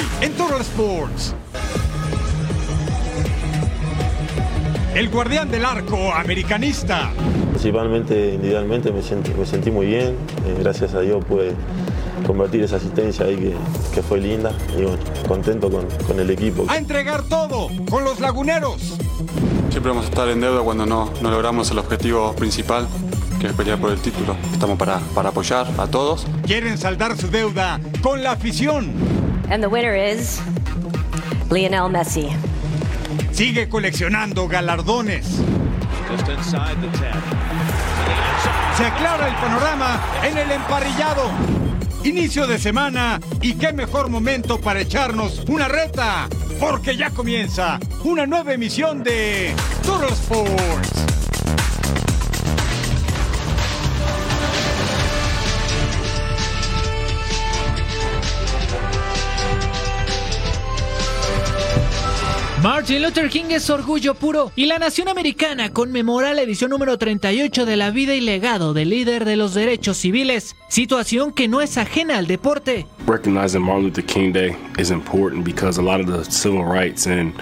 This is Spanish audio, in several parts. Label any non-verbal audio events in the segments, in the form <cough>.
Hoy en Toro Sports. El guardián del arco americanista. Principalmente, individualmente, me sentí, me sentí muy bien. Eh, gracias a Dios pude convertir esa asistencia ahí que, que fue linda. Y bueno, contento con, con el equipo. A entregar todo con los laguneros. Siempre vamos a estar en deuda cuando no, no logramos el objetivo principal, que es pelear por el título. Estamos para, para apoyar a todos. Quieren saldar su deuda con la afición. And the winner is Lionel Messi. Sigue coleccionando galardones. Se aclara el panorama en el emparrillado. Inicio de semana y qué mejor momento para echarnos una reta, porque ya comienza una nueva emisión de Toro Sports. Martin Luther King es orgullo puro y la nación americana conmemora la edición número 38 de la vida y legado del líder de los derechos civiles, situación que no es ajena al deporte. Recognizing Martin Luther King Day is important because a lot of the civil rights and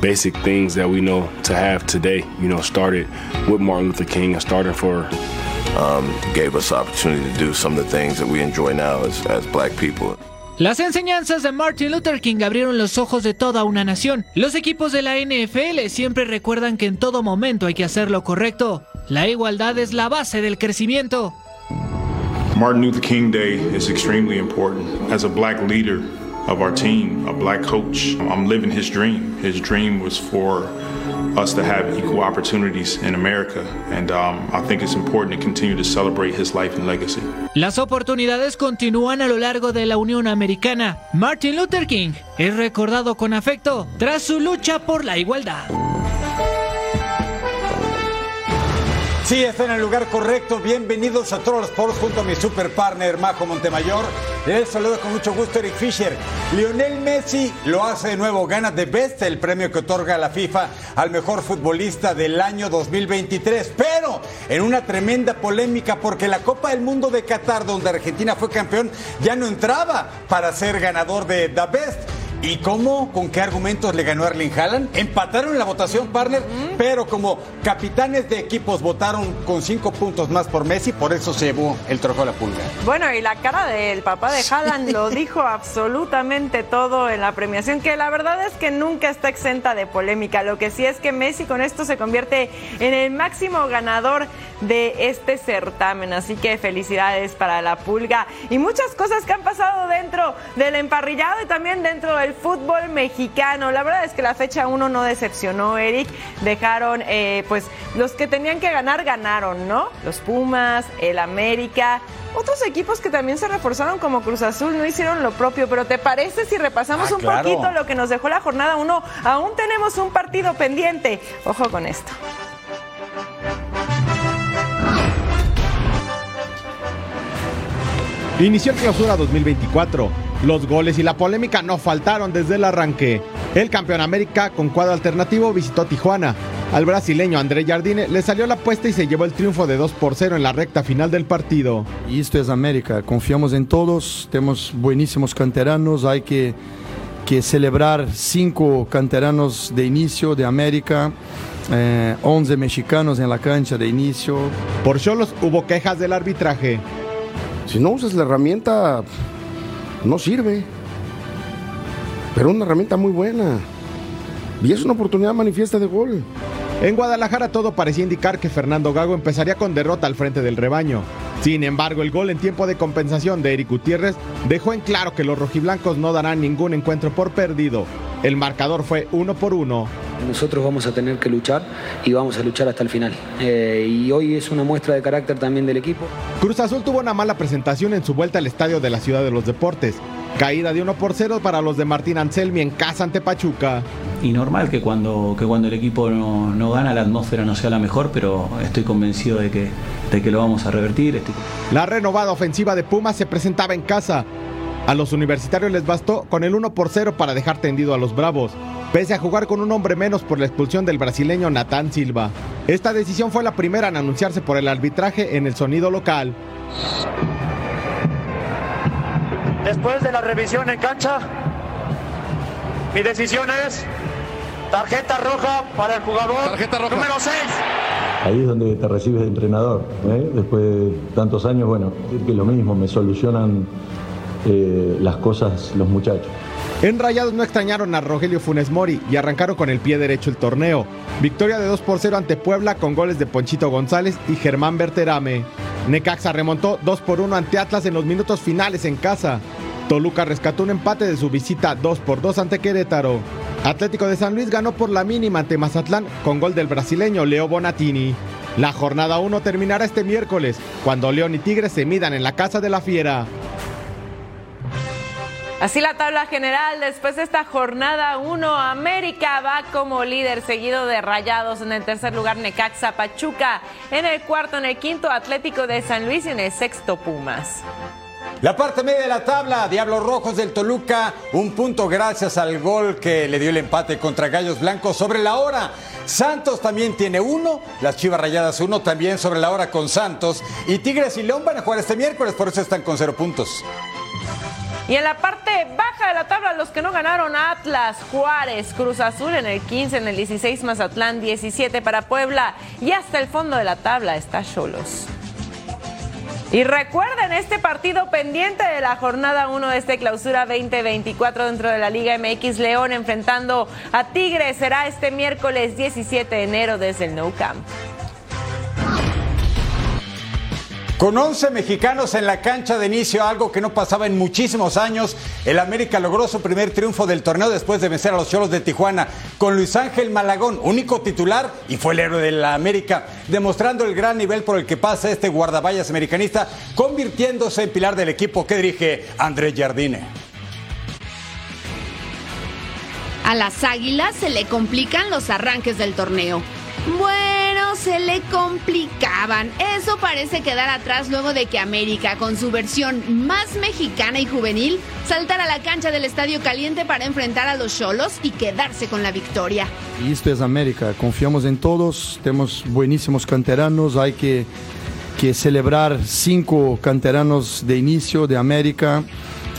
basic things that we know to have today, you know, started with Martin Luther King and started for um, gave us the opportunity to do some of the things that we enjoy now as, as black people. Las enseñanzas de Martin Luther King abrieron los ojos de toda una nación. Los equipos de la NFL siempre recuerdan que en todo momento hay que hacer lo correcto. La igualdad es la base del crecimiento. Martin Luther King Day is extremely important. As a black leader of our team, a black coach, I'm living his dream. His dream was for us to have equal opportunities in America, and um, I think it's important to continue to celebrate his life and legacy. Las oportunidades continúan a lo largo de la Unión Americana. Martin Luther King es recordado con afecto tras su lucha por la igualdad. Sí, está en el lugar correcto. Bienvenidos a Toro Sports junto a mi super partner Majo Montemayor. Les saludo con mucho gusto Eric Fisher. Lionel Messi lo hace de nuevo. Gana The Best, el premio que otorga la FIFA al mejor futbolista del año 2023. Pero en una tremenda polémica porque la Copa del Mundo de Qatar, donde Argentina fue campeón, ya no entraba para ser ganador de The Best. ¿Y cómo? ¿Con qué argumentos le ganó Erling Haaland? Empataron en la votación, partner, pero como capitanes de equipos votaron con cinco puntos más por Messi, por eso se llevó el trofeo a la pulga. Bueno, y la cara del papá de Haaland lo <laughs> dijo absolutamente todo en la premiación, que la verdad es que nunca está exenta de polémica. Lo que sí es que Messi con esto se convierte en el máximo ganador de este certamen. Así que felicidades para la pulga. Y muchas cosas que han pasado dentro del emparrillado y también dentro del fútbol mexicano. La verdad es que la fecha 1 no decepcionó, Eric. Dejaron, eh, pues, los que tenían que ganar, ganaron, ¿no? Los Pumas, el América. Otros equipos que también se reforzaron como Cruz Azul no hicieron lo propio, pero ¿te parece si repasamos Ah, un claro. poquito lo que nos dejó la jornada 1? Aún tenemos un partido pendiente. Ojo con esto. Inició el clausura 2024. Los goles y la polémica no faltaron desde el arranque. El campeón América con cuadro alternativo visitó Tijuana. Al brasileño André Jardine le salió la apuesta y se llevó el triunfo de 2 por 0 en la recta final del partido. Y esto es América, confiamos en todos, tenemos buenísimos canteranos, hay que, que celebrar cinco canteranos de inicio de América, eh, 11 mexicanos en la cancha de inicio. Por Cholos hubo quejas del arbitraje. Si no usas la herramienta, no sirve. Pero una herramienta muy buena. Y es una oportunidad manifiesta de gol. En Guadalajara todo parecía indicar que Fernando Gago empezaría con derrota al frente del rebaño. Sin embargo, el gol en tiempo de compensación de Eric Gutiérrez dejó en claro que los rojiblancos no darán ningún encuentro por perdido. El marcador fue uno por uno. Nosotros vamos a tener que luchar y vamos a luchar hasta el final. Eh, y hoy es una muestra de carácter también del equipo. Cruz Azul tuvo una mala presentación en su vuelta al estadio de la Ciudad de los Deportes. Caída de 1 por 0 para los de Martín Anselmi en casa ante Pachuca. Y normal que cuando, que cuando el equipo no, no gana la atmósfera no sea la mejor, pero estoy convencido de que, de que lo vamos a revertir. Estoy... La renovada ofensiva de Pumas se presentaba en casa. A los universitarios les bastó con el 1 por 0 para dejar tendido a los Bravos, pese a jugar con un hombre menos por la expulsión del brasileño Natán Silva. Esta decisión fue la primera en anunciarse por el arbitraje en el sonido local. Después de la revisión en cancha, mi decisión es tarjeta roja para el jugador número 6. Ahí es donde te recibes de entrenador. ¿eh? Después de tantos años, bueno, que lo mismo, me solucionan eh, las cosas los muchachos. En Rayados no extrañaron a Rogelio Funes Mori y arrancaron con el pie derecho el torneo. Victoria de 2 por 0 ante Puebla con goles de Ponchito González y Germán Berterame. Necaxa remontó 2 por 1 ante Atlas en los minutos finales en casa. Toluca rescató un empate de su visita 2 por 2 ante Querétaro. Atlético de San Luis ganó por la mínima ante Mazatlán con gol del brasileño Leo Bonatini. La jornada 1 terminará este miércoles, cuando León y Tigres se midan en la Casa de la Fiera. Así la tabla general, después de esta jornada 1, América va como líder, seguido de Rayados en el tercer lugar, Necaxa Pachuca, en el cuarto, en el quinto, Atlético de San Luis y en el sexto, Pumas. La parte media de la tabla, Diablos Rojos del Toluca, un punto gracias al gol que le dio el empate contra Gallos Blancos sobre la hora. Santos también tiene uno, las Chivas Rayadas uno también sobre la hora con Santos. Y Tigres y León van a jugar este miércoles, por eso están con cero puntos. Y en la parte baja de la tabla, los que no ganaron, Atlas, Juárez, Cruz Azul en el 15, en el 16, Mazatlán 17 para Puebla. Y hasta el fondo de la tabla está Cholos. Y recuerden este partido pendiente de la jornada 1 de este clausura 2024 dentro de la Liga MX León enfrentando a Tigres. Será este miércoles 17 de enero desde el Nou Camp. Con 11 mexicanos en la cancha de inicio, algo que no pasaba en muchísimos años, el América logró su primer triunfo del torneo después de vencer a los Cholos de Tijuana con Luis Ángel Malagón, único titular y fue el héroe de la América, demostrando el gran nivel por el que pasa este guardaballas americanista, convirtiéndose en pilar del equipo que dirige Andrés Jardine. A las Águilas se le complican los arranques del torneo. Bueno, se le complicaban. Eso parece quedar atrás luego de que América, con su versión más mexicana y juvenil, saltara a la cancha del Estadio Caliente para enfrentar a los Cholos y quedarse con la victoria. Y esto es América, confiamos en todos, tenemos buenísimos canteranos, hay que, que celebrar cinco canteranos de inicio de América,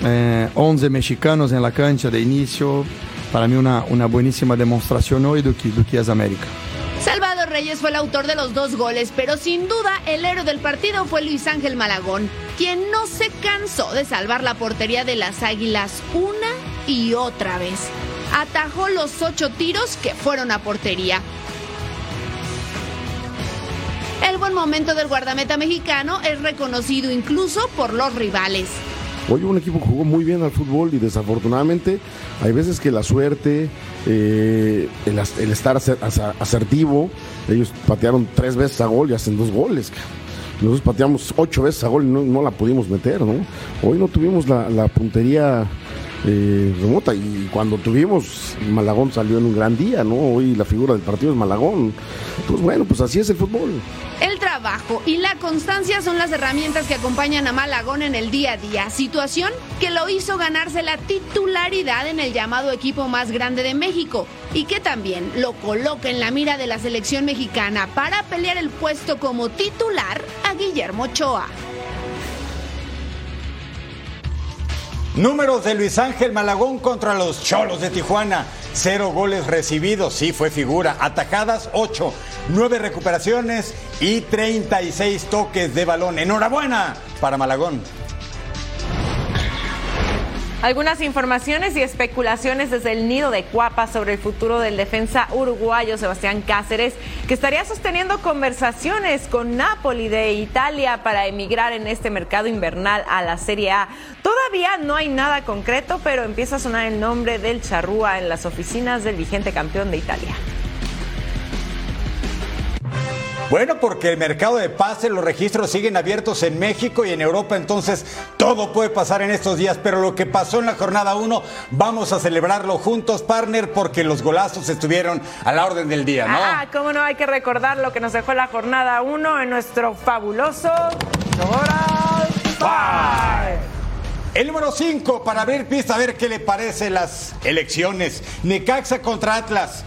eh, 11 mexicanos en la cancha de inicio, para mí una, una buenísima demostración hoy de que, de que es América. Salvador Fue el autor de los dos goles, pero sin duda el héroe del partido fue Luis Ángel Malagón, quien no se cansó de salvar la portería de las Águilas una y otra vez. Atajó los ocho tiros que fueron a portería. El buen momento del guardameta mexicano es reconocido incluso por los rivales. Hoy un equipo que jugó muy bien al fútbol y desafortunadamente hay veces que la suerte, eh, el, estar asertivo, ellos patearon tres veces a gol y hacen dos goles. Nosotros pateamos ocho veces a gol y no, la pudimos meter, ¿no? Hoy no tuvimos la puntería eh, remota y cuando tuvimos Malagón salió en un gran día, ¿no? Hoy la figura del partido es Malagón. Pues bueno, pues así es el fútbol. El trabajo y la constancia son las herramientas que acompañan a Malagón en el día a día, situación que lo hizo ganarse la titularidad en el llamado equipo más grande de México y que también lo coloca en la mira de la selección mexicana para pelear el puesto como titular a Guillermo Ochoa. Números de Luis Ángel Malagón contra los Cholos de Tijuana. Cero goles recibidos, sí fue figura. Atacadas, ocho. Nueve recuperaciones y 36 toques de balón. Enhorabuena para Malagón. Algunas informaciones y especulaciones desde el nido de Cuapa sobre el futuro del defensa uruguayo Sebastián Cáceres, que estaría sosteniendo conversaciones con Napoli de Italia para emigrar en este mercado invernal a la Serie A. Todavía no hay nada concreto, pero empieza a sonar el nombre del Charrúa en las oficinas del vigente campeón de Italia. Bueno, porque el mercado de pases, los registros siguen abiertos en México y en Europa, entonces todo puede pasar en estos días, pero lo que pasó en la jornada 1, vamos a celebrarlo juntos, partner, porque los golazos estuvieron a la orden del día, ¿no? Ah, cómo no, hay que recordar lo que nos dejó la jornada 1 en nuestro fabuloso. El número 5 para abrir pista, a ver qué le parece las elecciones. Necaxa contra Atlas.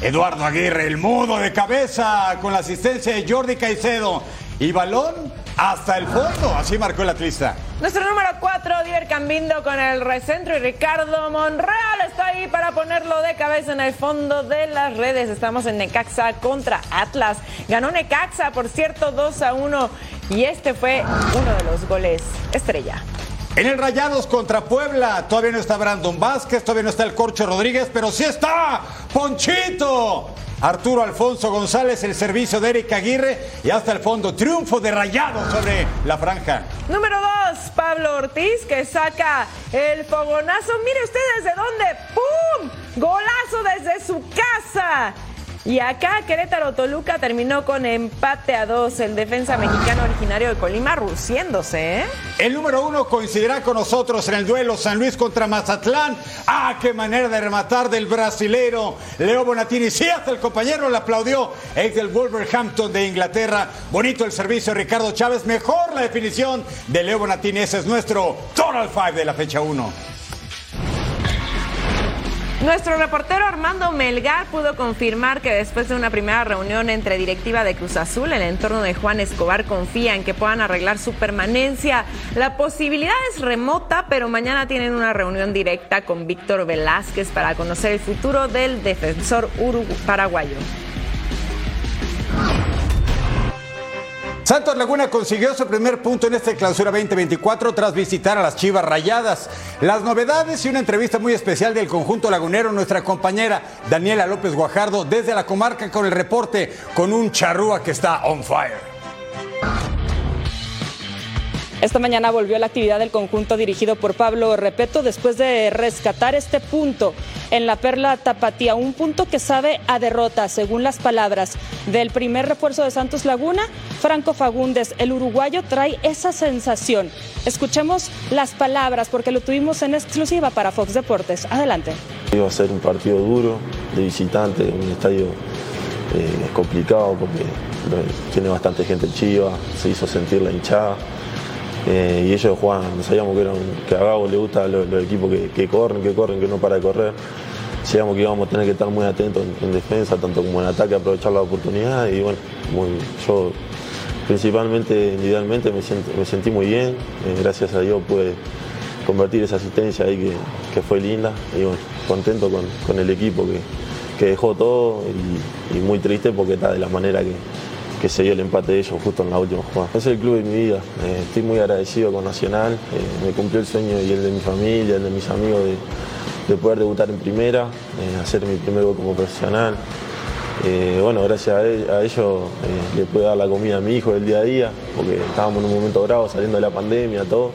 Eduardo Aguirre, el mudo de cabeza, con la asistencia de Jordi Caicedo. Y balón hasta el fondo, así marcó el atlista. Nuestro número 4, Diver Cambindo con el recentro y Ricardo Monreal está ahí para ponerlo de cabeza en el fondo de las redes. Estamos en Necaxa contra Atlas. Ganó Necaxa, por cierto, 2 a 1 y este fue uno de los goles estrella. En el Rayados contra Puebla, todavía no está Brandon Vázquez, todavía no está el Corcho Rodríguez, pero sí está Ponchito. Arturo Alfonso González, el servicio de Eric Aguirre y hasta el fondo, triunfo de Rayados sobre la franja. Número 2, Pablo Ortiz que saca el fogonazo. Mire usted desde dónde, ¡pum! Golazo desde su casa. Y acá Querétaro Toluca terminó con empate a dos. El defensa mexicano originario de Colima ruciéndose. ¿eh? El número uno coincidirá con nosotros en el duelo San Luis contra Mazatlán. ¡Ah, qué manera de rematar del brasilero Leo Bonatini! Sí, hasta el compañero le aplaudió. Es del Wolverhampton de Inglaterra. Bonito el servicio Ricardo Chávez. Mejor la definición de Leo Bonatini. Ese es nuestro Total Five de la fecha 1. Nuestro reportero Armando Melgar pudo confirmar que después de una primera reunión entre directiva de Cruz Azul, el entorno de Juan Escobar confía en que puedan arreglar su permanencia. La posibilidad es remota, pero mañana tienen una reunión directa con Víctor Velázquez para conocer el futuro del defensor paraguayo. Santos Laguna consiguió su primer punto en esta clausura 2024 tras visitar a las Chivas Rayadas. Las novedades y una entrevista muy especial del conjunto lagunero, nuestra compañera Daniela López Guajardo desde la comarca con el reporte con un charrúa que está on fire. Esta mañana volvió la actividad del conjunto dirigido por Pablo Repeto después de rescatar este punto en la Perla Tapatía, un punto que sabe a derrota, según las palabras del primer refuerzo de Santos Laguna, Franco Fagundes, el uruguayo trae esa sensación. Escuchemos las palabras porque lo tuvimos en exclusiva para Fox Deportes. Adelante. Iba a ser un partido duro de visitante, un estadio eh, complicado porque tiene bastante gente en se hizo sentir la hinchada. Eh, y ellos jugaban, sabíamos que, que a Gabo le gusta los, equipos que, corren, que corren, que no para de correr. Sabíamos que íbamos a tener que estar muy atentos en, defensa, tanto como en ataque, aprovechar la oportunidad. Y bueno, yo principalmente, individualmente, me, sentí muy bien. Eh, gracias a Dios pude convertir esa asistencia ahí que, fue linda. Y bueno, contento con, el equipo que, dejó todo y muy triste porque está de la manera que, que se dio el empate de ellos justo en la última jugada. Es el club de mi vida, eh, estoy muy agradecido con Nacional, eh, me cumplió el sueño y el de mi familia, el de mis amigos de, poder debutar en primera, eh, hacer mi primer gol como profesional. bueno, gracias a, a ellos le pude dar la comida a mi hijo el día a día, porque estábamos en un momento bravo saliendo de la pandemia, todo,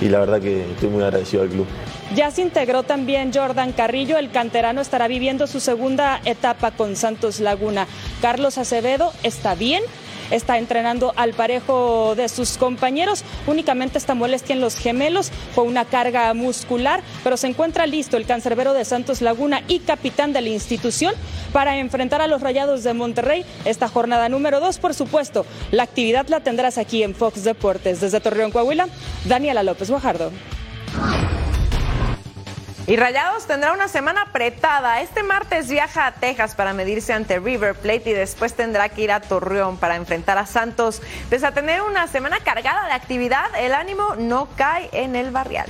y la verdad que estoy muy agradecido al club. Ya se integró también Jordan Carrillo, el canterano estará viviendo su segunda etapa con Santos Laguna. Carlos Acevedo está bien, está entrenando al parejo de sus compañeros. Únicamente está molestia en los gemelos, fue una carga muscular, pero se encuentra listo el cancerbero de Santos Laguna y capitán de la institución para enfrentar a los Rayados de Monterrey esta jornada número dos. Por supuesto, la actividad la tendrás aquí en Fox Deportes. Desde Torreón, Coahuila, Daniela López Guajardo. Y Rayados tendrá una semana apretada. Este martes viaja a Texas para medirse ante River Plate y después tendrá que ir a Torreón para enfrentar a Santos. Pese a tener una semana cargada de actividad, el ánimo no cae en el barrial.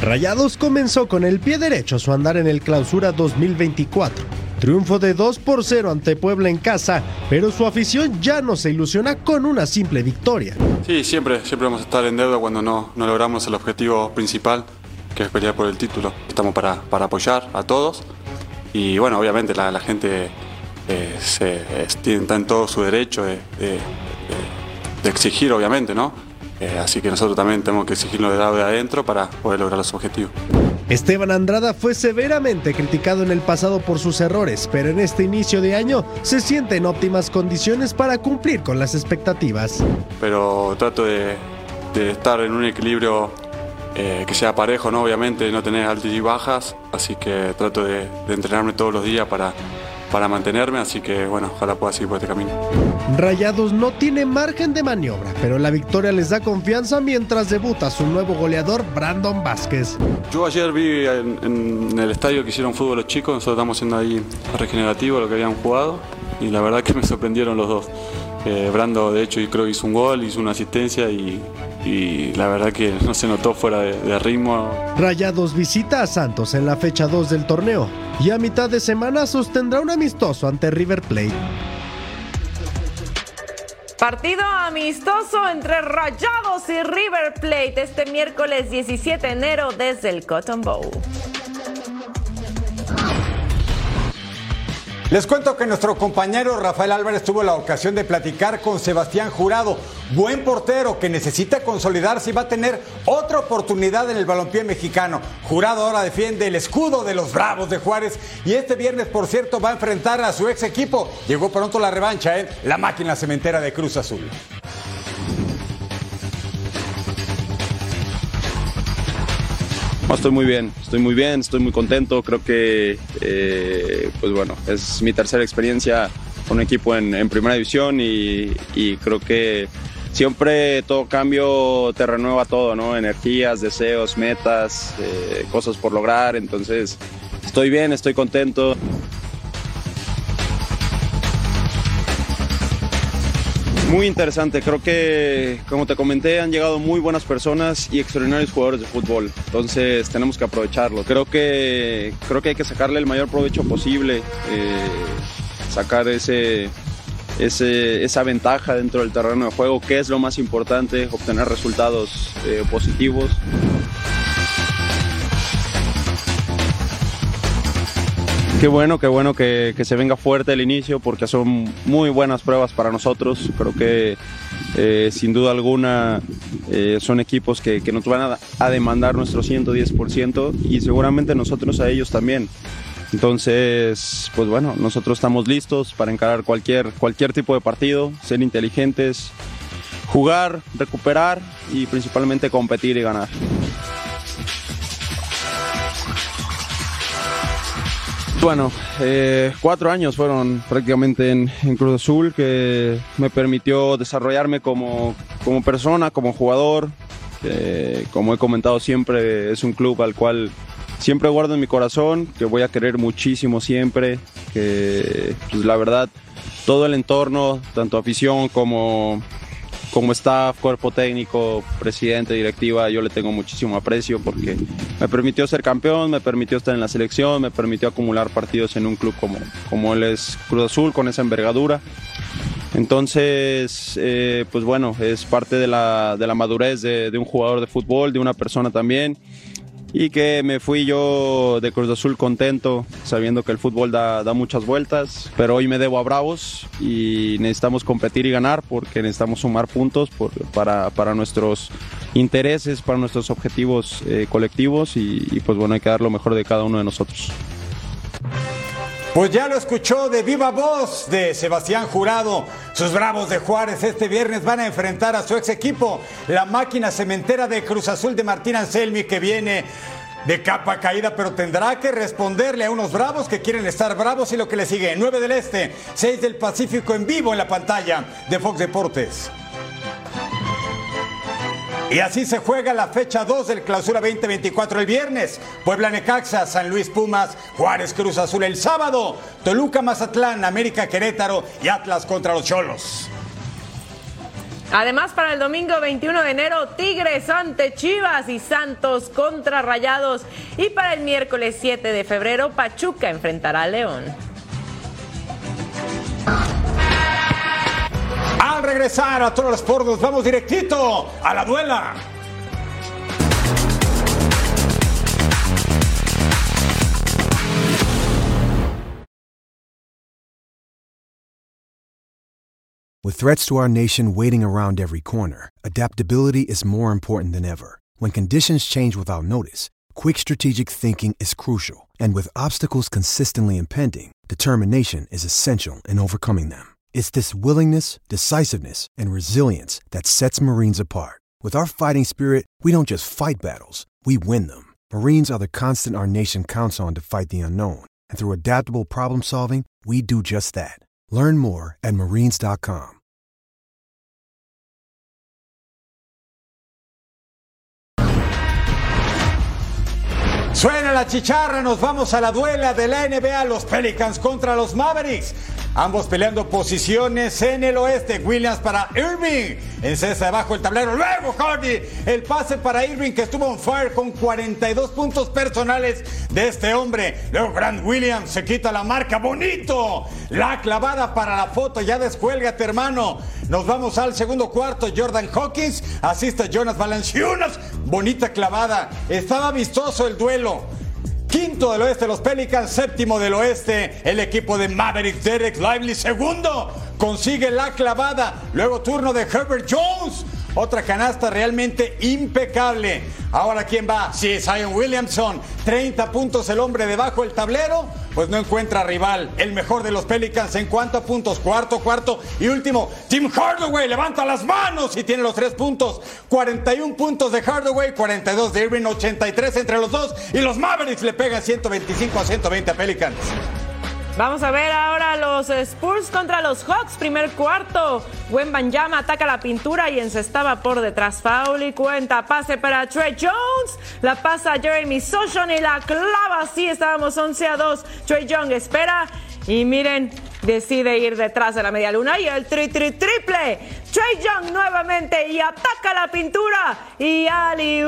Rayados comenzó con el pie derecho su andar en el clausura 2024 Triunfo de 2 por 0 ante Puebla en casa, pero su afición ya no se ilusiona con una simple victoria. Sí, siempre, siempre vamos a estar en deuda cuando no, no logramos el objetivo principal, que es pelear por el título. Estamos para, para apoyar a todos y bueno, obviamente la, gente eh, se, está en todo su derecho de, exigir, obviamente, ¿no? Eh, así que nosotros también tenemos que exigirlo de lado de adentro para poder lograr los objetivos. Esteban Andrada fue severamente criticado en el pasado por sus errores, pero en este inicio de año se siente en óptimas condiciones para cumplir con las expectativas. Pero trato de, estar en un equilibrio eh, que sea parejo, ¿no? Obviamente, no tener altas y bajas, así que trato de, de entrenarme todos los días para, para mantenerme, así que bueno, ojalá pueda seguir por este camino. Rayados no tiene margen de maniobra, pero la victoria les da confianza mientras debuta su nuevo goleador Brandon Vázquez. Yo ayer vi en, en el estadio que hicieron fútbol los chicos, nosotros estamos haciendo ahí regenerativo lo que habían jugado y la verdad que me sorprendieron los dos. Eh, Brando de hecho creo que hizo un gol, hizo una asistencia y, y la verdad que no se notó fuera de, de ritmo. Rayados visita a Santos en la fecha 2 del torneo y a mitad de semana sostendrá un amistoso ante River Plate. Partido amistoso entre Rayados y River Plate este miércoles 17 de enero desde el Cotton Bowl. Les cuento que nuestro compañero Rafael Álvarez tuvo la ocasión de platicar con Sebastián Jurado, buen portero que necesita consolidarse y va a tener otra oportunidad en el balompié mexicano. Jurado ahora defiende el escudo de los Bravos de Juárez y este viernes, por cierto, va a enfrentar a su ex equipo. Llegó pronto la revancha, ¿eh? La máquina cementera de Cruz Azul. Estoy muy bien, estoy muy bien, estoy muy contento. Creo que, eh, pues bueno, es mi tercera experiencia con un equipo en, en primera división y, y, creo que siempre todo cambio te renueva todo, ¿no? Energías, deseos, metas, eh, cosas por lograr. Entonces, estoy bien, estoy contento. Muy interesante, creo que como te comenté han llegado muy buenas personas y extraordinarios jugadores de fútbol, entonces tenemos que aprovecharlo. Creo que, creo que hay que sacarle el mayor provecho posible, eh, sacar ese, esa ventaja dentro del terreno de juego, que es lo más importante, obtener resultados eh, positivos. Qué bueno, qué bueno que, que, se venga fuerte el inicio porque son muy buenas pruebas para nosotros. Creo que eh, sin duda alguna eh, son equipos que, que nos van a, a, demandar nuestro 110% y seguramente nosotros a ellos también. Entonces, pues bueno, nosotros estamos listos para encarar cualquier, cualquier tipo de partido, ser inteligentes, jugar, recuperar y principalmente competir y ganar. Bueno, eh, cuatro años fueron prácticamente en, Cruz Azul que me permitió desarrollarme como, como persona, como jugador. Eh, como he comentado siempre, es un club al cual siempre guardo en mi corazón, que voy a querer muchísimo siempre, que pues, la verdad todo el entorno, tanto afición como, como staff, cuerpo técnico, presidente, directiva, yo le tengo muchísimo aprecio porque me permitió ser campeón, me permitió estar en la selección, me permitió acumular partidos en un club como, como él es Cruz Azul, con esa envergadura. Entonces, eh, pues bueno, es parte de la, de la madurez de, de un jugador de fútbol, de una persona también y que me fui yo de Cruz Azul contento, sabiendo que el fútbol da, da, muchas vueltas, pero hoy me debo a Bravos y necesitamos competir y ganar porque necesitamos sumar puntos por, para, para, nuestros intereses, para nuestros objetivos eh, colectivos y, y pues bueno, hay que dar lo mejor de cada uno de nosotros. Pues ya lo escuchó de viva voz de Sebastián Jurado. Sus Bravos de Juárez este viernes van a enfrentar a su ex equipo, la máquina cementera de Cruz Azul de Martín Anselmi, que viene de capa caída, pero tendrá que responderle a unos bravos que quieren estar bravos y lo que le sigue. 9 del Este, 6 del Pacífico en vivo en la pantalla de Fox Deportes. Y así se juega la fecha 2 del Clausura 2024 el viernes. Puebla Necaxa, San Luis Pumas, Juárez Cruz Azul el sábado, Toluca Mazatlán, América Querétaro y Atlas contra los Cholos. Además, para el domingo 21 de enero, Tigres ante Chivas y Santos contra Rayados. Y para el miércoles 7 de febrero, Pachuca enfrentará a León. Al regresar a todos los pornos, vamos directito a la duela. With threats to our nation waiting around every corner, adaptability is more important than ever. When conditions change without notice, quick strategic thinking is crucial, and with obstacles consistently impending, determination is essential in overcoming them. It's this willingness, decisiveness, and resilience that sets Marines apart. With our fighting spirit, we don't just fight battles, we win them. Marines are the constant our nation counts on to fight the unknown, and through adaptable problem solving, we do just that. Learn more at marines.com. Suena la chicharra, nos vamos a la duela de la NBA, los Pelicans contra los Mavericks. Ambos peleando posiciones en el oeste. Williams para Irving. En cesta debajo el tablero. Luego Hardy. El pase para Irving que estuvo on fire con 42 puntos personales de este hombre. Luego Grant Williams se quita la marca. Bonito. La clavada para la foto. Ya descuélgate, hermano. Nos vamos al segundo cuarto. Jordan Hawkins asiste a Jonas Valanciunas. Bonita clavada. Estaba vistoso el duelo. Quinto del oeste los Pelicans, séptimo del oeste el equipo de Maverick Derek Lively, segundo consigue la clavada, luego turno de Herbert Jones, otra canasta realmente impecable. Ahora quién va? Si es Zion Williamson, 30 puntos el hombre debajo del tablero, pues no encuentra rival. El mejor de los Pelicans en cuanto a puntos, cuarto, cuarto y último. Tim Hardaway levanta las manos y tiene los tres puntos. 41 puntos de Hardaway, 42 de Irving, 83 entre los dos y los Mavericks le pegan 125 a 120 a Pelicans. Vamos a ver ahora los Spurs contra los Hawks. Primer cuarto. Banyama ataca la pintura y encestaba por detrás. Foul y cuenta. Pase para Trey Jones. La pasa Jeremy Soshon y la clava. Así estábamos 11 a 2. Trey Young espera. Y miren, decide ir detrás de la media luna y el tri tri triple. Trey Young nuevamente y ataca la pintura. Y Ali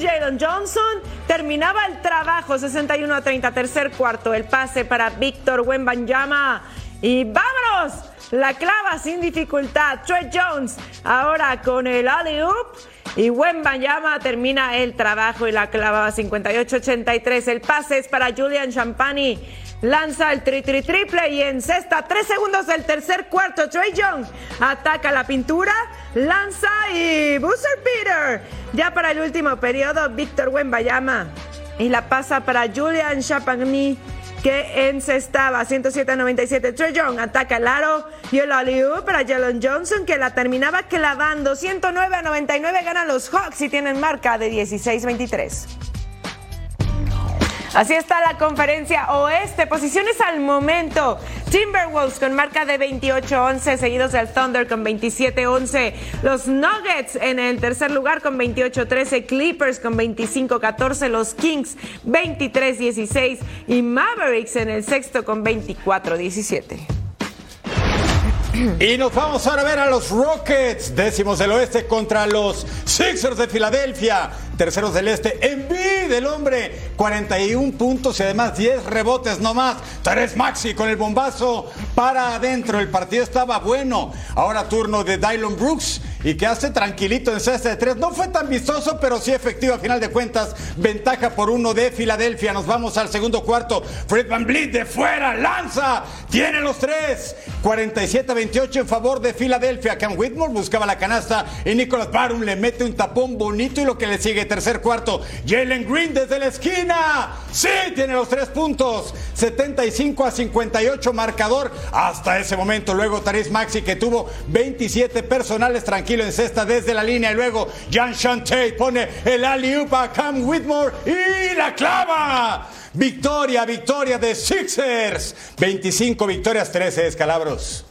Jalen Johnson terminaba el trabajo 61 a 30, tercer cuarto. El pase para Víctor Wembanyama. Y vámonos. La clava sin dificultad. Trey Jones ahora con el alley oop. Y Wembanyama termina el trabajo y la clava 58-83. El pase es para Julian Champani lanza el tri tri triple y en cesta, tres segundos del tercer cuarto, Trey Young ataca la pintura, lanza y buzzer beater. Ya para el último periodo, Víctor Wembayama y la pasa para Julian Chapagny que encestaba 107-97. Trey Young ataca el aro y el alley para Jalen Johnson que la terminaba clavando 109-99. Ganan los Hawks y tienen marca de 16-23. Así está la conferencia oeste. Posiciones al momento. Timberwolves con marca de 28-11, seguidos del Thunder con 27-11. Los Nuggets en el tercer lugar con 28-13. Clippers con 25-14. Los Kings 23-16. Y Mavericks en el sexto con 24-17. Y nos vamos ahora a ver a los Rockets, décimos del oeste contra los Sixers de Filadelfia. Terceros del este, Envid del hombre, 41 puntos y además 10 rebotes nomás. Tres Maxi con el bombazo para adentro. El partido estaba bueno. Ahora turno de Dylan Brooks y que hace tranquilito en cesta de tres. No fue tan vistoso, pero sí efectivo a final de cuentas. Ventaja por uno de Filadelfia. Nos vamos al segundo cuarto. Fred Van de fuera, lanza, tiene los tres. 47-28 en favor de Filadelfia. Cam Whitmore buscaba la canasta y Nicolas Barum le mete un tapón bonito y lo que le sigue tercer cuarto. Jalen Green desde la esquina. Sí, tiene los tres puntos. 75 a 58 marcador hasta ese momento. Luego Taris Maxi que tuvo 27 personales tranquilo en cesta desde la línea. Y luego Jan Shante pone el alley a Cam Whitmore y la clava. Victoria, victoria de Sixers. 25 victorias, 13 escalabros.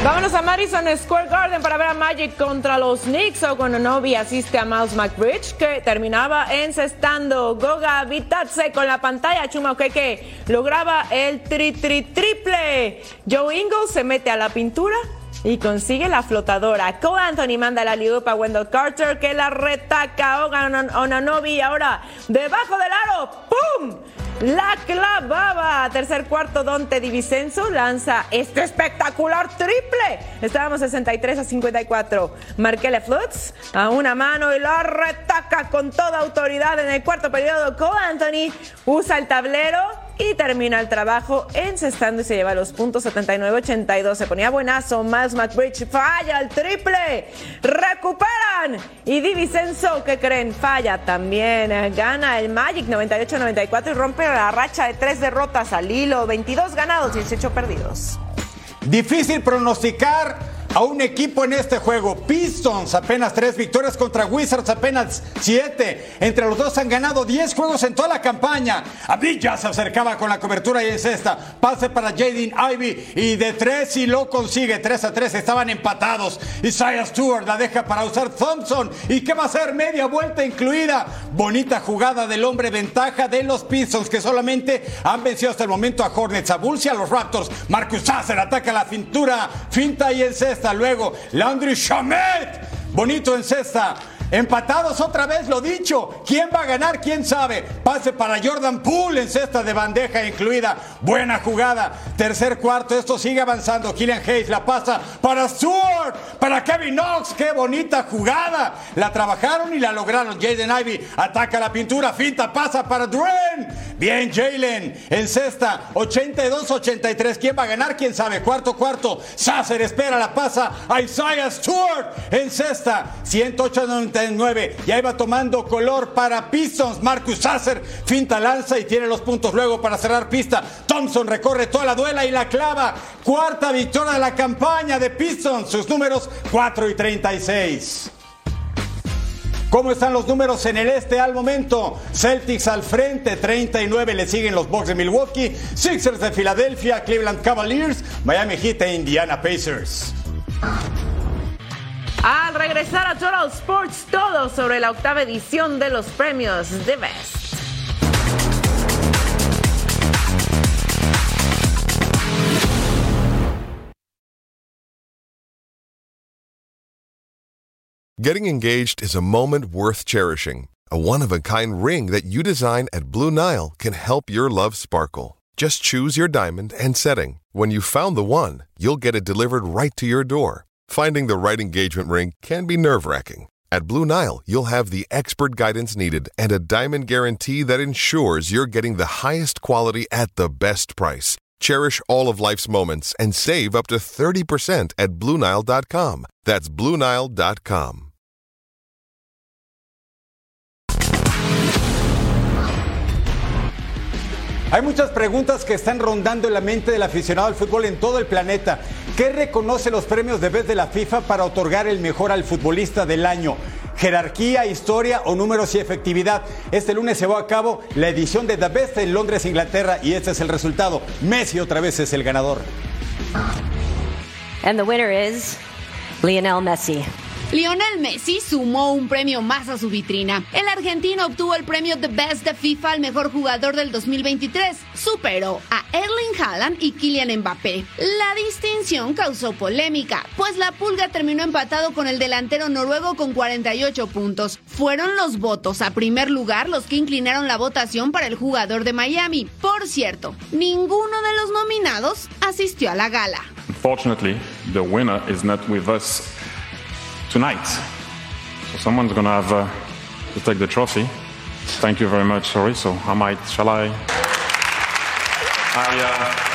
Vámonos a Madison Square Garden para ver a Magic contra los Knicks. O cuando Novi asiste a Miles McBridge, que terminaba encestando. Goga Vitatse con la pantalla. Chuma que lograba el tri tri triple. Joe Ingles se mete a la pintura y consigue la flotadora. Cole Anthony manda la liupa a Wendell Carter que la retaca Onanobi. Ahora debajo del aro. ¡Pum! La clavaba. Tercer cuarto, Dante Divicenzo lanza este espectacular triple. Estábamos 63 a 54. Markele Flutz a una mano y la retaca con toda autoridad en el cuarto periodo. Cole Anthony usa el tablero y termina el trabajo encestando y se lleva los puntos 79-82. Se ponía buenazo. Miles McBridge falla el triple. Recuperan. Y Di Vicenzo, ¿qué creen? Falla también. Gana el Magic 98-94 y rompe la racha de tres derrotas al hilo. 22 ganados, 18 perdidos. Difícil pronosticar a un equipo en este juego. Pistons apenas tres victorias contra Wizards apenas siete. Entre los dos han ganado diez juegos en toda la campaña. ya se acercaba con la cobertura y es esta. Pase para Jaden Ivy y de tres y lo consigue. Tres a tres estaban empatados. Isaiah Stewart la deja para usar Thompson. ¿Y qué va a hacer? Media vuelta incluida. Bonita jugada del hombre ventaja de los Pistons que solamente han vencido hasta el momento a Hornets, a Bulls y a los Raptors. Marcus Sasser ataca la cintura, finta y encesta luego. Landry Shamet, bonito en cesta. Empatados otra vez, lo dicho. ¿Quién va a ganar? ¿Quién sabe? Pase para Jordan Poole en cesta de bandeja incluida. Buena jugada. Tercer cuarto, esto sigue avanzando. Killian Hayes la pasa para Stewart, para Kevin Knox. Qué bonita jugada. La trabajaron y la lograron. Jaden Ivy ataca la pintura, finta, pasa para Dren. Bien, Jalen en cesta, 82-83. ¿Quién va a ganar? ¿Quién sabe? Cuarto, cuarto. Sasser espera la pasa Isaiah Stewart en cesta, 108 ya iba tomando color para Pistons. Marcus Sasser finta lanza y tiene los puntos luego para cerrar pista. Thompson recorre toda la duela y la clava. Cuarta victoria de la campaña de Pistons. Sus números 4 y 36. ¿Cómo están los números en el este al momento? Celtics al frente, 39 le siguen los Bucks de Milwaukee, Sixers de Filadelfia, Cleveland Cavaliers, Miami Heat e Indiana Pacers. Al regresar a Total Sports, todo sobre la octava edición de los premios The Best. Getting engaged is a moment worth cherishing. A one of a kind ring that you design at Blue Nile can help your love sparkle. Just choose your diamond and setting. When you've found the one, you'll get it delivered right to your door. Finding the right engagement ring can be nerve wracking. At Blue Nile, you'll have the expert guidance needed and a diamond guarantee that ensures you're getting the highest quality at the best price. Cherish all of life's moments and save up to 30% at BlueNile.com. That's BlueNile.com. Hay muchas preguntas que están rondando en la mente del aficionado al fútbol en todo el planeta. ¿Qué reconoce los premios de vez de la FIFA para otorgar el mejor al futbolista del año? jerarquía, historia o números y efectividad. Este lunes se va a cabo la edición de The Best en Londres, Inglaterra, y este es el resultado. Messi otra vez es el ganador. And the winner is Lionel Messi. Lionel Messi sumó un premio más a su vitrina. El argentino obtuvo el premio The Best de FIFA al mejor jugador del 2023. Superó a Erling Haaland y Kylian Mbappé. La distinción causó polémica, pues la pulga terminó empatado con el delantero noruego con 48 puntos. Fueron los votos a primer lugar los que inclinaron la votación para el jugador de Miami. Por cierto, ninguno de los nominados asistió a la gala. Tonight. So someone's going to have uh, to take the trophy. Thank you very much, sorry. So I might, shall I? I, uh,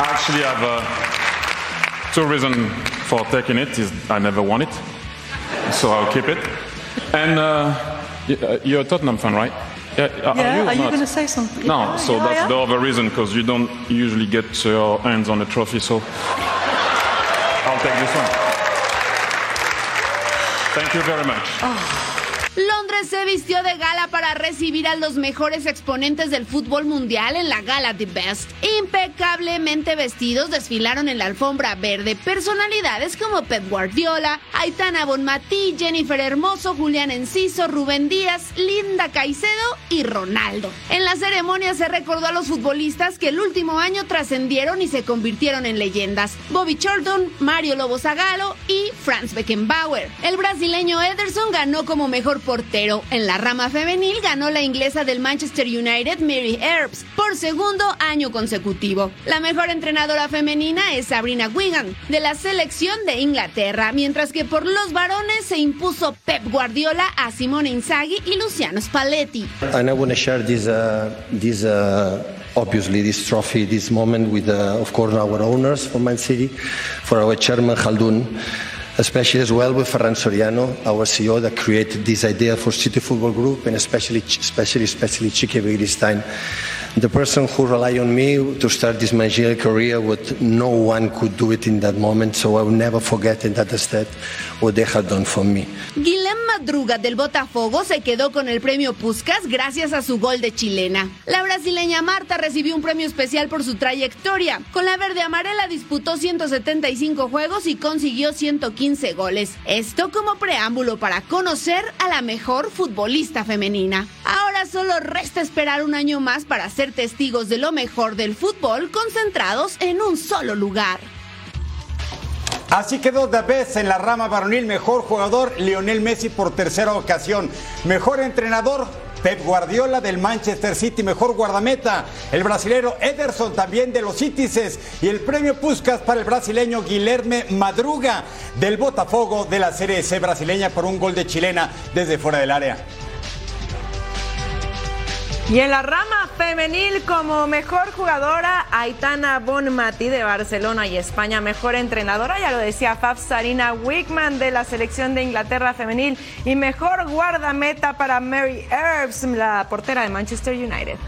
actually have uh, two reasons for taking it. Is I never won it, so I'll keep it. And uh, uh you're a Tottenham fan, right? Yeah, are yeah, you, are you going to say something? No, yeah, so that's the other reason because you don't usually get your hands on a trophy. So <laughs> I'll take this one. Thank you very much. Oh. Londres se vistió de gala para recibir a los mejores exponentes del fútbol mundial en la gala The Best. Impecablemente vestidos desfilaron en la alfombra verde personalidades como Pep Guardiola, Aitana Bonmatí, Jennifer Hermoso, Julián Enciso, Rubén Díaz, Linda Caicedo y Ronaldo. En la ceremonia se recordó a los futbolistas que el último año trascendieron y se convirtieron en leyendas. Bobby Charlton, Mario Lobo Zagalo y Franz Beckenbauer. El brasileño Ederson ganó como mejor portero. En la rama femenil ganó la inglesa del Manchester United Mary Earps por segundo año consecutivo. La mejor entrenadora femenina es Sabrina Wigan de la selección de Inglaterra, mientras que por los varones se impuso Pep Guardiola a Simone Inzaghi y Luciano Spalletti. Want to share this uh, this uh, obviously this trophy, this moment with, uh, of course, our owners for Man City, for our chairman Khaldun, especially as well with Ferran Soriano, our CEO, that created this idea for City Football Group, and especially, especially, especially Chike Begiristain, the person who relied on me to start this managerial career, what no one could do it in that moment. So I will never forget in that step what they had done for me. Guilhem Madruga del Botafogo se quedó con el premio Puskas gracias a su gol de chilena. La brasileña Marta recibió un premio especial por su trayectoria. Con la verde amarela disputó 175 juegos y consiguió 115 goles. Esto como preámbulo para conocer a la mejor futbolista femenina. Ahora solo resta esperar un año más para ser testigos de lo mejor del fútbol concentrados en un solo lugar. Así quedó vez en la rama varonil, mejor jugador Lionel Messi por tercera ocasión, mejor entrenador Pep Guardiola del Manchester City, mejor guardameta, el brasilero Ederson también de los Citizen y el premio Puskas para el brasileño Guilherme Madruga del Botafogo de la Serie C brasileña por un gol de chilena desde fuera del área. Y en la rama femenil como mejor jugadora, Aitana Bonmati de Barcelona y España, mejor entrenadora, ya lo decía Faf Sarina Wickman de la selección de Inglaterra femenil y mejor guardameta para Mary Earps, la portera de Manchester United.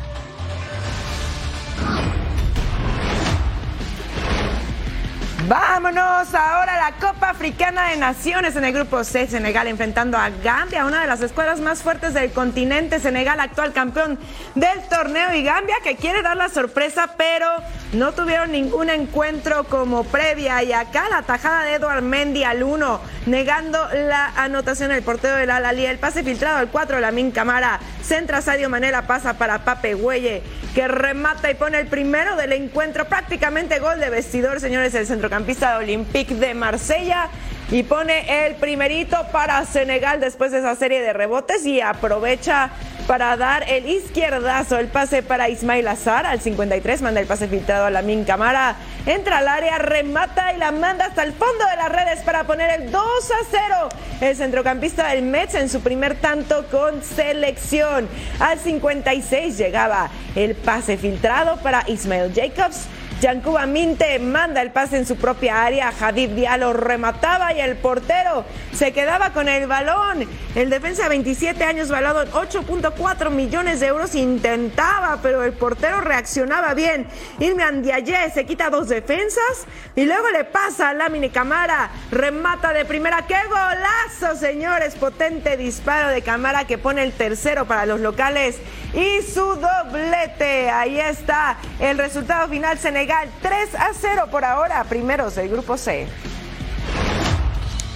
Vámonos ahora a la Copa Africana de Naciones en el grupo C. Senegal enfrentando a Gambia, una de las escuadras más fuertes del continente. Senegal, actual campeón del torneo, y Gambia que quiere dar la sorpresa, pero no tuvieron ningún encuentro como previa. Y acá la tajada de Eduard Mendy al 1, negando la anotación del portero del Al-Ali. El pase filtrado al 4, Lamin Camara. Centra Sadio Manela, pasa para Pape Güelle, que remata y pone el primero del encuentro. Prácticamente gol de vestidor, señores, el centro campista de Olympique de Marsella y pone el primerito para Senegal después de esa serie de rebotes y aprovecha para dar el izquierdazo, el pase para Ismail Azar al 53, manda el pase filtrado a la Min Camara, entra al área, remata y la manda hasta el fondo de las redes para poner el 2 a 0. El centrocampista del Mets en su primer tanto con selección. Al 56 llegaba el pase filtrado para Ismail Jacobs Yankuba Minte manda el pase en su propia área. Jadid Diallo remataba y el portero se quedaba con el balón. El defensa de 27 años, valado en 8.4 millones de euros, intentaba, pero el portero reaccionaba bien. Irmian Diaye se quita dos defensas y luego le pasa a Lamine Camara. Remata de primera. ¡Qué golazo, señores! Potente disparo de Camara que pone el tercero para los locales y su doblete. Ahí está el resultado final. Senegal 3 a 0 por ahora, primeros del grupo C.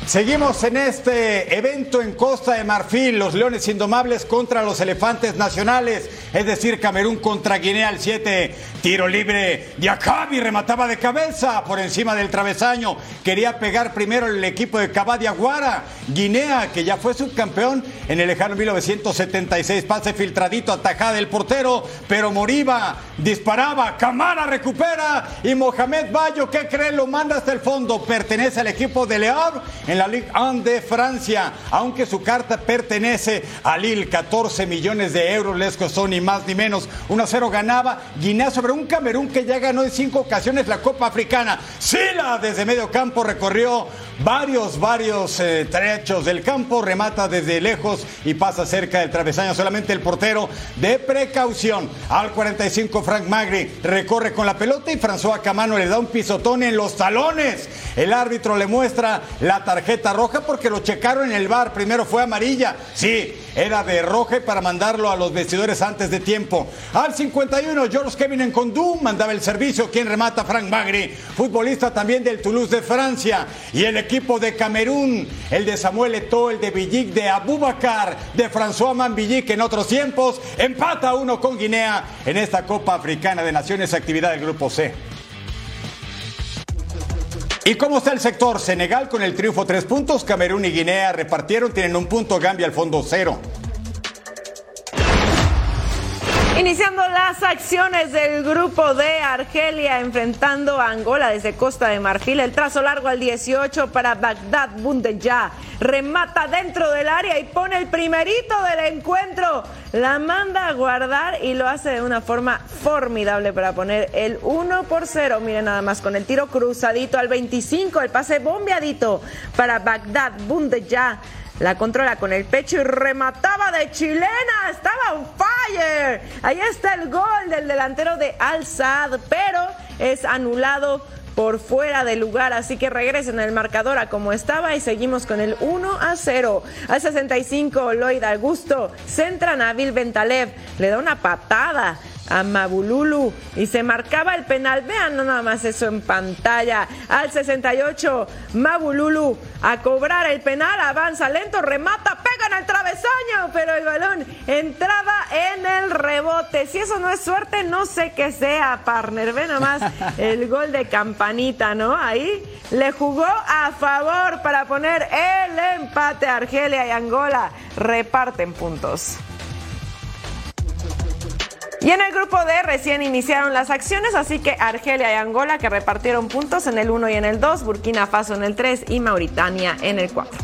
Seguimos en este evento en Costa de Marfil, los Leones Indomables contra los Elefantes Nacionales, es decir, Camerún contra Guinea al 7, tiro libre, Yakabi remataba de cabeza por encima del travesaño, quería pegar primero el equipo de Cabadiaguara, Guinea que ya fue subcampeón en el lejano 1976, pase filtradito, atajada del portero, pero Moriba disparaba, Camara recupera y Mohamed Bayo, ¿qué cree? Lo manda hasta el fondo, pertenece al equipo de León en la Ligue 1 de Francia, aunque su carta pertenece a Lille, 14 millones de euros les costó ni más ni menos. 1-0 ganaba Guinea sobre un Camerún que ya ganó en cinco ocasiones la Copa Africana. Sila desde medio campo recorrió varios, varios eh, trechos del campo, remata desde lejos y pasa cerca del travesaño. Solamente el portero de precaución. Al 45 Frank Magri recorre con la pelota y François Camano le da un pisotón en los talones. El árbitro le muestra la tarjeta roja porque lo checaron en el bar. Primero fue amarilla. Sí, era de roja para mandarlo a los vestidores antes de tiempo. Al 51, George Kevin en Condú mandaba el servicio. Quien remata? Frank Magri, futbolista también del Toulouse de Francia. Y el equipo de Camerún, el de Samuel Eto'o, el de Villic, de Abubakar, de François Manvillic en otros tiempos. Empata uno con Guinea en esta Copa Africana de Naciones, actividad del Grupo C. ¿Y cómo está el sector? Senegal con el triunfo tres puntos, Camerún y Guinea repartieron, tienen un punto, Gambia al fondo cero. Iniciando las acciones del grupo de Argelia enfrentando a Angola desde Costa de Marfil. El trazo largo al 18 para Bagdad Bundeja. Remata dentro del área y pone el primerito del encuentro. La manda a guardar y lo hace de una forma formidable para poner el 1 por 0. Miren nada más con el tiro cruzadito al 25. El pase bombeadito para Bagdad Bundeja. La controla con el pecho y remataba de chilena. Estaba on fire. Ahí está el gol del delantero de Al Sadd, pero es anulado por fuera de lugar, así que regresen el marcador a como estaba y seguimos con el 1 a 0. Al 65, Lloyd Augusto centra a Nabil Bentalev, le da una patada a Mabululu y se marcaba el penal. Vean nada más eso en pantalla. Al 68, Mabululu a cobrar el penal, avanza lento, remata, pega en el travesaño, pero el balón entraba en el rebote. Si eso no es suerte, no sé qué sea, partner. Ve nomás <laughs> el gol de campanita, ¿no? Ahí le jugó a favor para poner el empate a Argelia y Angola. Reparten puntos. Y en el grupo D recién iniciaron las acciones, así que Argelia y Angola que repartieron puntos en el 1 y en el 2, Burkina Faso en el 3 y Mauritania en el 4.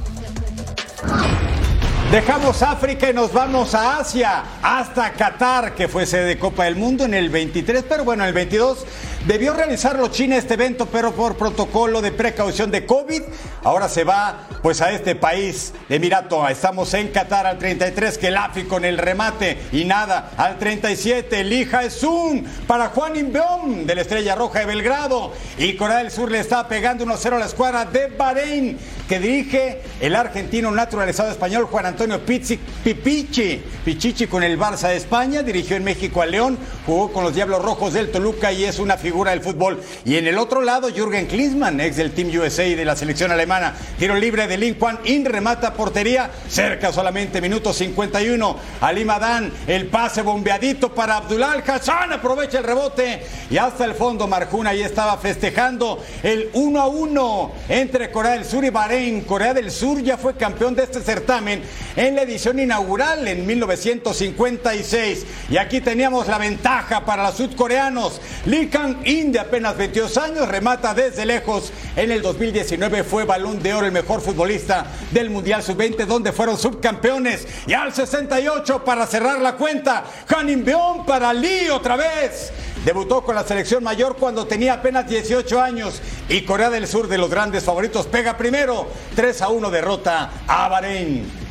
Dejamos África y nos vamos a Asia, hasta Qatar, que fue sede de Copa del Mundo en el 23, pero bueno, en el 22 debió realizarlo China este evento, pero por protocolo de precaución de COVID, ahora se va pues a este país, Emirato. Estamos en Qatar al 33, que el AFI con el remate y nada, al 37, elija es un para Juan Imbeom de la Estrella Roja de Belgrado y Corea del Sur le está pegando 1-0 a la escuadra de Bahrein que dirige el argentino naturalizado español Juan Antonio Pizzi, Pipichi, Pichichi con el Barça de España, dirigió en México a León, jugó con los Diablos Rojos del Toluca y es una figura del fútbol. Y en el otro lado, Jürgen Klinsmann, ex del Team USA y de la selección alemana, tiro libre de Lin Quan In, remata portería, cerca solamente, minuto 51. Ali Madan, el pase bombeadito para Abdullah Hassan, aprovecha el rebote y hasta el fondo Marjuna ahí estaba festejando el 1 a 1 entre Corea del Sur y Bahrein. Corea del Sur ya fue campeón de este certamen en la edición inaugural en 1956. Y aquí teníamos la ventaja para los sudcoreanos. Lee Kang-in, de apenas 22 años, remata desde lejos. En el 2019 fue balón de oro el mejor futbolista del Mundial Sub-20, donde fueron subcampeones. Y al 68 para cerrar la cuenta, Han In-beon para Lee otra vez. Debutó con la selección mayor cuando tenía apenas 18 años y Corea del Sur de los grandes favoritos pega primero 3 a 1 derrota a Bahrein.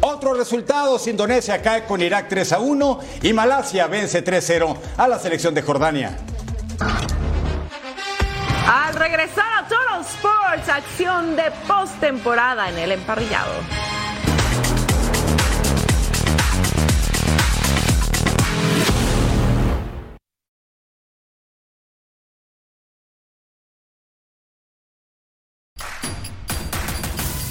Otros resultados, Indonesia cae con Irak 3 a 1 y Malasia vence 3-0 a la selección de Jordania. Al regresar a Total Sports, acción de postemporada en el emparrillado.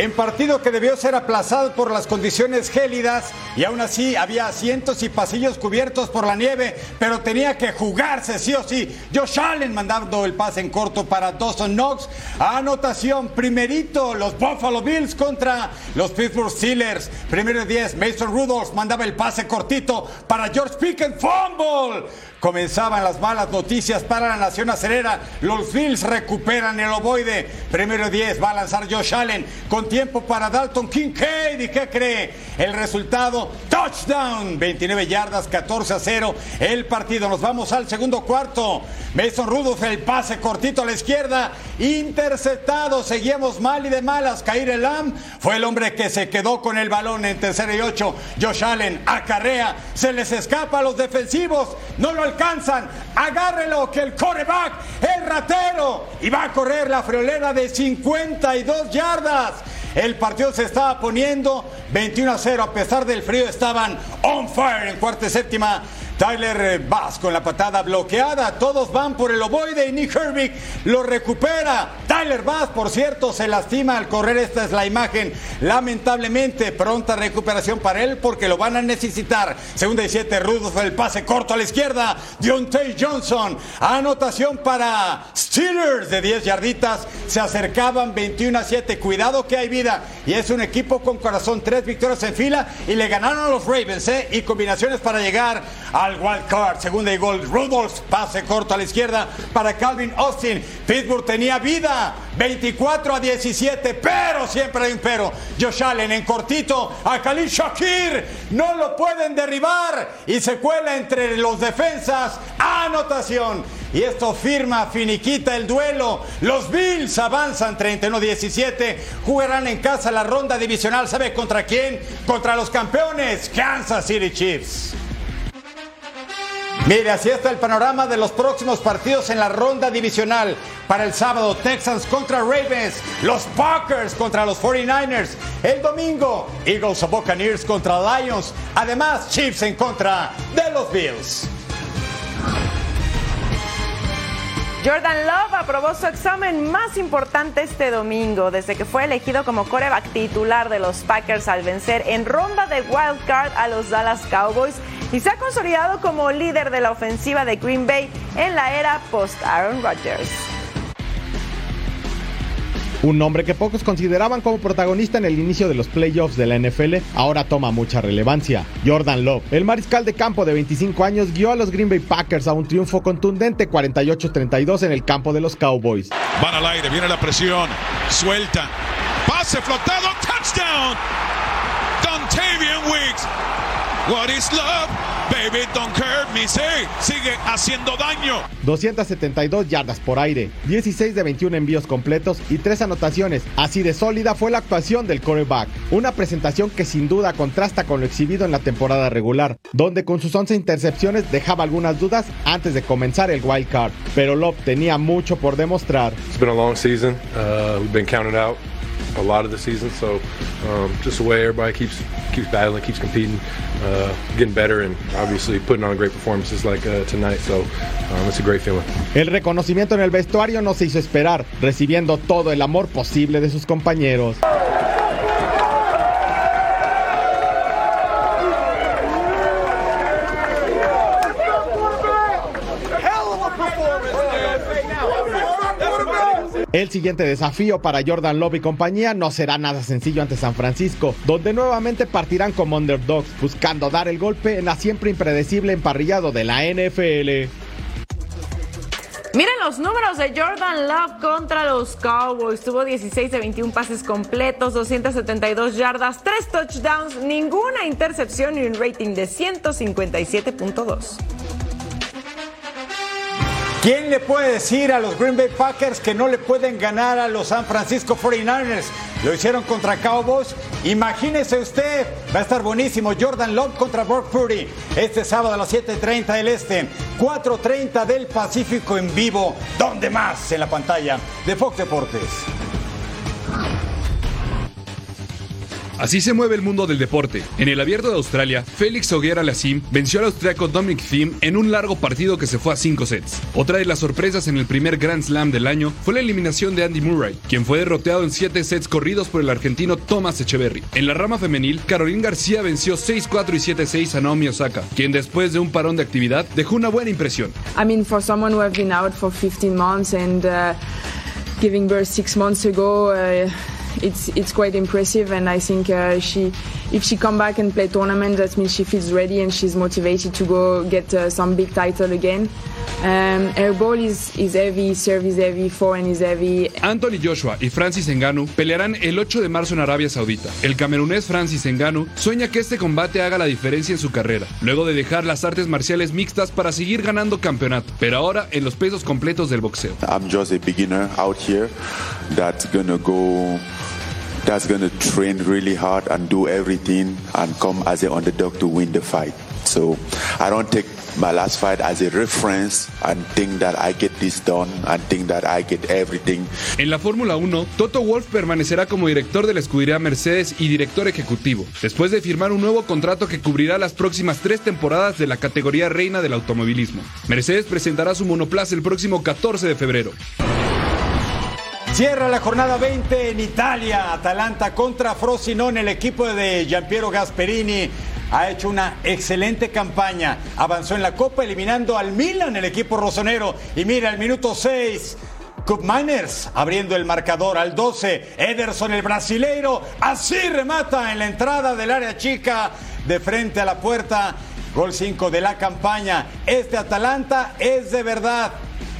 En partido que debió ser aplazado por las condiciones gélidas y aún así había asientos y pasillos cubiertos por la nieve, pero tenía que jugarse sí o sí. Josh Allen mandando el pase en corto para Dawson Knox. Anotación, primerito, los Buffalo Bills contra los Pittsburgh Steelers. Primero 10, Mason Rudolph mandaba el pase cortito para George Pickens, fumble. Comenzaban las malas noticias para la nación acelera. Los Bills recuperan el ovoide. Primero 10 va a lanzar Josh Allen con tiempo para Dalton Kincaid. ¿Y qué cree? El resultado, touchdown. 29 yardas, 14 a 0. El partido. Nos vamos al segundo cuarto. Mason Rudolph, el pase cortito a la izquierda. Interceptado. Seguimos mal y de malas. Kair Elam fue el hombre que se quedó con el balón en tercera y ocho. Josh Allen acarrea. Se les escapa a los defensivos. No lo alcanzan. Agárrelo que el coreback es ratero. Y va a correr la friolera de 52 yardas. El partido se estaba poniendo 21 a 0. A pesar del frío, estaban on fire en cuarta y séptima. Tyler Bass con la patada bloqueada. Todos van por el ovoide y Nick Herbig lo recupera. Tyler Bass, por cierto, se lastima al correr. Esta es la imagen. Lamentablemente, pronta recuperación para él porque lo van a necesitar. Segunda y siete, Rudolph, el pase corto a la izquierda. Deontay Johnson. Anotación para Steelers de 10 yarditas. Se acercaban 21 a 7. Cuidado que hay vida. Y es un equipo con corazón. Tres victorias en fila y le ganaron a los Ravens. ¿eh? Y combinaciones para llegar al wild card. Segunda y gol. Rudolph, pase corto a la izquierda para Calvin Austin. Pittsburgh tenía vida. 24 a 17. Pero siempre hay un pero. Josh Allen en cortito a Khalil Shakir. No lo pueden derribar. Y se cuela entre los defensas. Anotación. Y esto firma, finiquita el duelo. Los Bills avanzan 31-17. Jugarán en casa la ronda divisional. ¿Sabe contra quién? Contra los campeones, Kansas City Chiefs. Mire, así está el panorama de los próximos partidos en la ronda divisional. Para el sábado, Texans contra Ravens, los Packers contra los 49ers. El domingo, Eagles o Buccaneers contra Lions. Además, Chiefs en contra de los Bills. Jordan Love aprobó su examen más importante este domingo, desde que fue elegido como coreback titular de los Packers al vencer en ronda de wild card a los Dallas Cowboys y se ha consolidado como líder de la ofensiva de Green Bay en la era post-Aaron Rodgers. Un nombre que pocos consideraban como protagonista en el inicio de los playoffs de la NFL ahora toma mucha relevancia. Jordan Love, el mariscal de campo de 25 años, guió a los Green Bay Packers a un triunfo contundente 48-32 en el campo de los Cowboys. Van al aire, viene la presión, suelta, pase flotado, touchdown. Dontavian Wicks. What is love? Baby, don't hurt me. Sí, sigue haciendo daño. 272 yardas por aire, 16 de 21 envíos completos y 3 anotaciones. Así de sólida fue la actuación del quarterback. Una presentación que sin duda contrasta con lo exhibido en la temporada regular, donde con sus 11 intercepciones dejaba algunas dudas antes de comenzar el wild card. Pero Love tenía mucho por demostrar. It's been a long season. Uh, we've been counted out a lot of the season. So um, just the way everybody keeps keeps battling, keeps competing, uh, getting better, and obviously putting on great performances like uh, tonight. So um, it's a great feeling. El reconocimiento en el vestuario no se hizo esperar, recibiendo todo el amor posible de sus compañeros. El siguiente desafío para Jordan Love y compañía no será nada sencillo ante San Francisco, donde nuevamente partirán como underdogs, buscando dar el golpe en la siempre impredecible emparrillado de la NFL. Miren los números de Jordan Love contra los Cowboys. Tuvo 16 de 21 pases completos, 272 yardas, 3 touchdowns, ninguna intercepción y un rating de 157.2. ¿Quién le puede decir a los Green Bay Packers que no le pueden ganar a los San Francisco 49ers? Lo hicieron contra Cowboys. Imagínese usted, va a estar buenísimo. Jordan Love contra Brock Purdy. Este sábado a las 7:30 del Este, 4:30 del Pacífico en vivo. ¿Dónde más? En la pantalla de Fox Deportes. Así se mueve el mundo del deporte. En el Abierto de Australia, Félix Oguera Lassim venció al austriaco Dominic Thiem en un largo partido que se fue a 5 sets. Otra de las sorpresas en el primer Grand Slam del año fue la eliminación de Andy Murray, quien fue derrotado en 7 sets corridos por el argentino Thomas Echeverry. En la rama femenil, Caroline García venció 6-4 y 7-6 a Naomi Osaka, quien después de un parón de actividad dejó una buena impresión. I mean, for someone who have been out for 15 months and uh, giving birth six months ago, uh, it's it's quite impressive. And I think uh, she, if she come back and play tournament, that means she feels ready and she's motivated to go get uh, some big title again. Um, her ball is, is heavy, serve is heavy, forehand is heavy. Anthony Joshua y Francis Ngannou pelearán el 8 de marzo en Arabia Saudita. El camerunés Francis Ngannou sueña que este combate haga la diferencia en su carrera, luego de dejar las artes marciales mixtas para seguir ganando campeonato, pero ahora en los pesos completos del boxeo. I'm just a beginner out here that's gonna go that's gonna train really hard and do everything and come as an underdog to win the fight. So I don't take my last fight as a reference and think that I get this done and think that I get everything. En la Fórmula 1, Toto Wolff permanecerá como director de la escudería Mercedes y director ejecutivo, después de firmar un nuevo contrato que cubrirá las próximas tres temporadas de la categoría reina del automovilismo. Mercedes presentará su monoplaza el próximo 14 de febrero. Cierra la jornada 20 en Italia. Atalanta contra Frosinone. El equipo de Giampiero Gasperini ha hecho una excelente campaña. Avanzó en la Copa eliminando al Milan, el equipo rosonero. Y mira, el minuto 6. Cup abriendo el marcador al 12. Ederson, el brasileiro, así remata en la entrada del área chica de frente a la puerta. Gol 5 de la campaña. Este Atalanta es de verdad.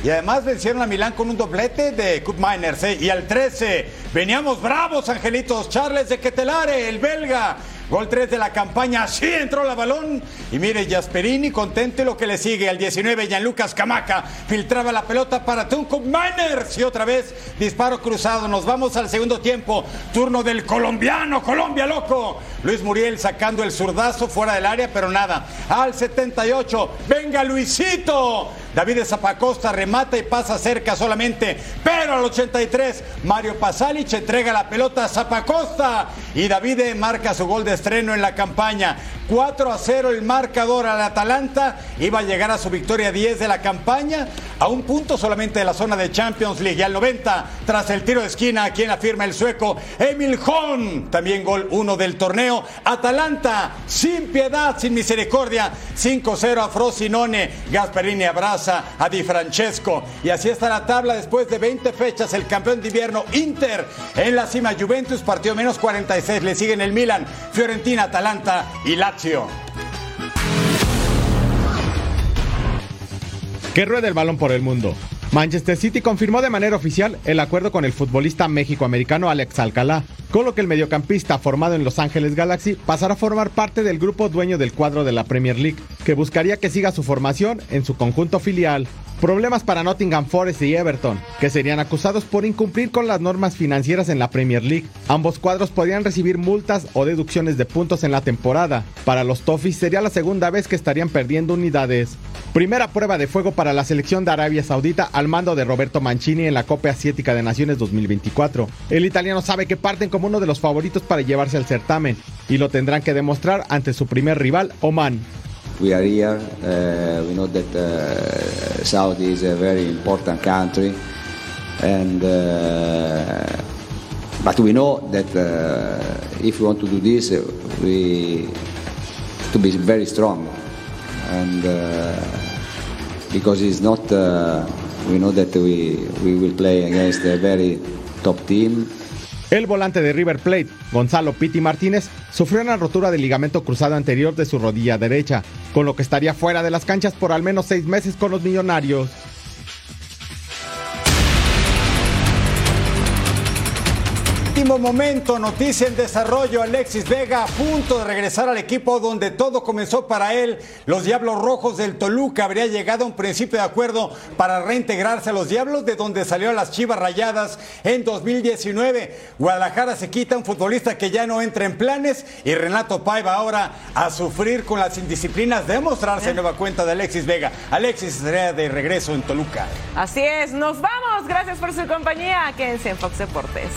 Y además vencieron a Milán con un doblete de Cup Miners. Y al 13, veníamos bravos, angelitos. Charles de Ketelare, el belga. Gol 3 de la campaña, así entró la balón. Y mire, Jasperini contento y lo que le sigue. Al 19, Gianlucas Camaca filtraba la pelota para Tuncup Miners. Y otra vez, disparo cruzado. Nos vamos al segundo tiempo. Turno del colombiano, Colombia loco. Luis Muriel sacando el zurdazo fuera del área, pero nada. Al 78, venga Luisito. David Zapacosta remata y pasa cerca solamente. Pero al 83, Mario Pasalic entrega la pelota a Zapacosta. Y David marca su gol de estreno en la campaña. 4 a 0 el marcador al Atalanta. Iba a llegar a su victoria 10 de la campaña. A un punto solamente de la zona de Champions League. Y al 90, tras el tiro de esquina, quien afirma el sueco Emil Hon. También gol 1 del torneo. Atalanta, sin piedad, sin misericordia. 5-0 a Frosinone. Gasperini abraza a Di Francesco. Y así está la tabla después de 20 fechas. El campeón de invierno Inter en la cima. Juventus partió menos 46. Le siguen el Milan, Fiorentina, Atalanta y Lazio. Que ruede el balón por el mundo. Manchester City confirmó de manera oficial el acuerdo con el futbolista méxico-americano Alex Alcalá, con lo que el mediocampista formado en Los Ángeles Galaxy pasará a formar parte del grupo dueño del cuadro de la Premier League, que buscaría que siga su formación en su conjunto filial. Problemas para Nottingham Forest y Everton, que serían acusados por incumplir con las normas financieras en la Premier League. Ambos cuadros podrían recibir multas o deducciones de puntos en la temporada. Para los Toffees sería la segunda vez que estarían perdiendo unidades. Primera prueba de fuego para la selección de Arabia Saudita al mando de Roberto Mancini en la Copa Asiática de Naciones 2024. El italiano sabe que parten como uno de los favoritos para llevarse al certamen y lo tendrán que demostrar ante su primer rival, Oman. We are here. Uh, we know that uh, Saudi is a very important country, and uh, but we know that uh, if we want to do this, uh, we to be very strong, and uh, because it's not, we know that we we will play against a very top team. El volante de River Plate, Gonzalo Pitti Martínez, sufrió una rotura del ligamento cruzado anterior de su rodilla derecha, con lo que estaría fuera de las canchas por al menos seis meses con los millonarios. Último momento, noticia en desarrollo. Alexis Vega a punto de regresar al equipo donde todo comenzó para él. Los Diablos Rojos del Toluca habría llegado a un principio de acuerdo para reintegrarse a los Diablos, de donde salió a las Chivas Rayadas en 2019. Guadalajara se quita un futbolista que ya no entra en planes y Renato Paiva ahora a sufrir con las indisciplinas de mostrarse nueva cuenta de Alexis Vega. Alexis estaría de regreso en Toluca. Así es, nos vamos. Gracias por su compañía. Quédense en Fox Deportes.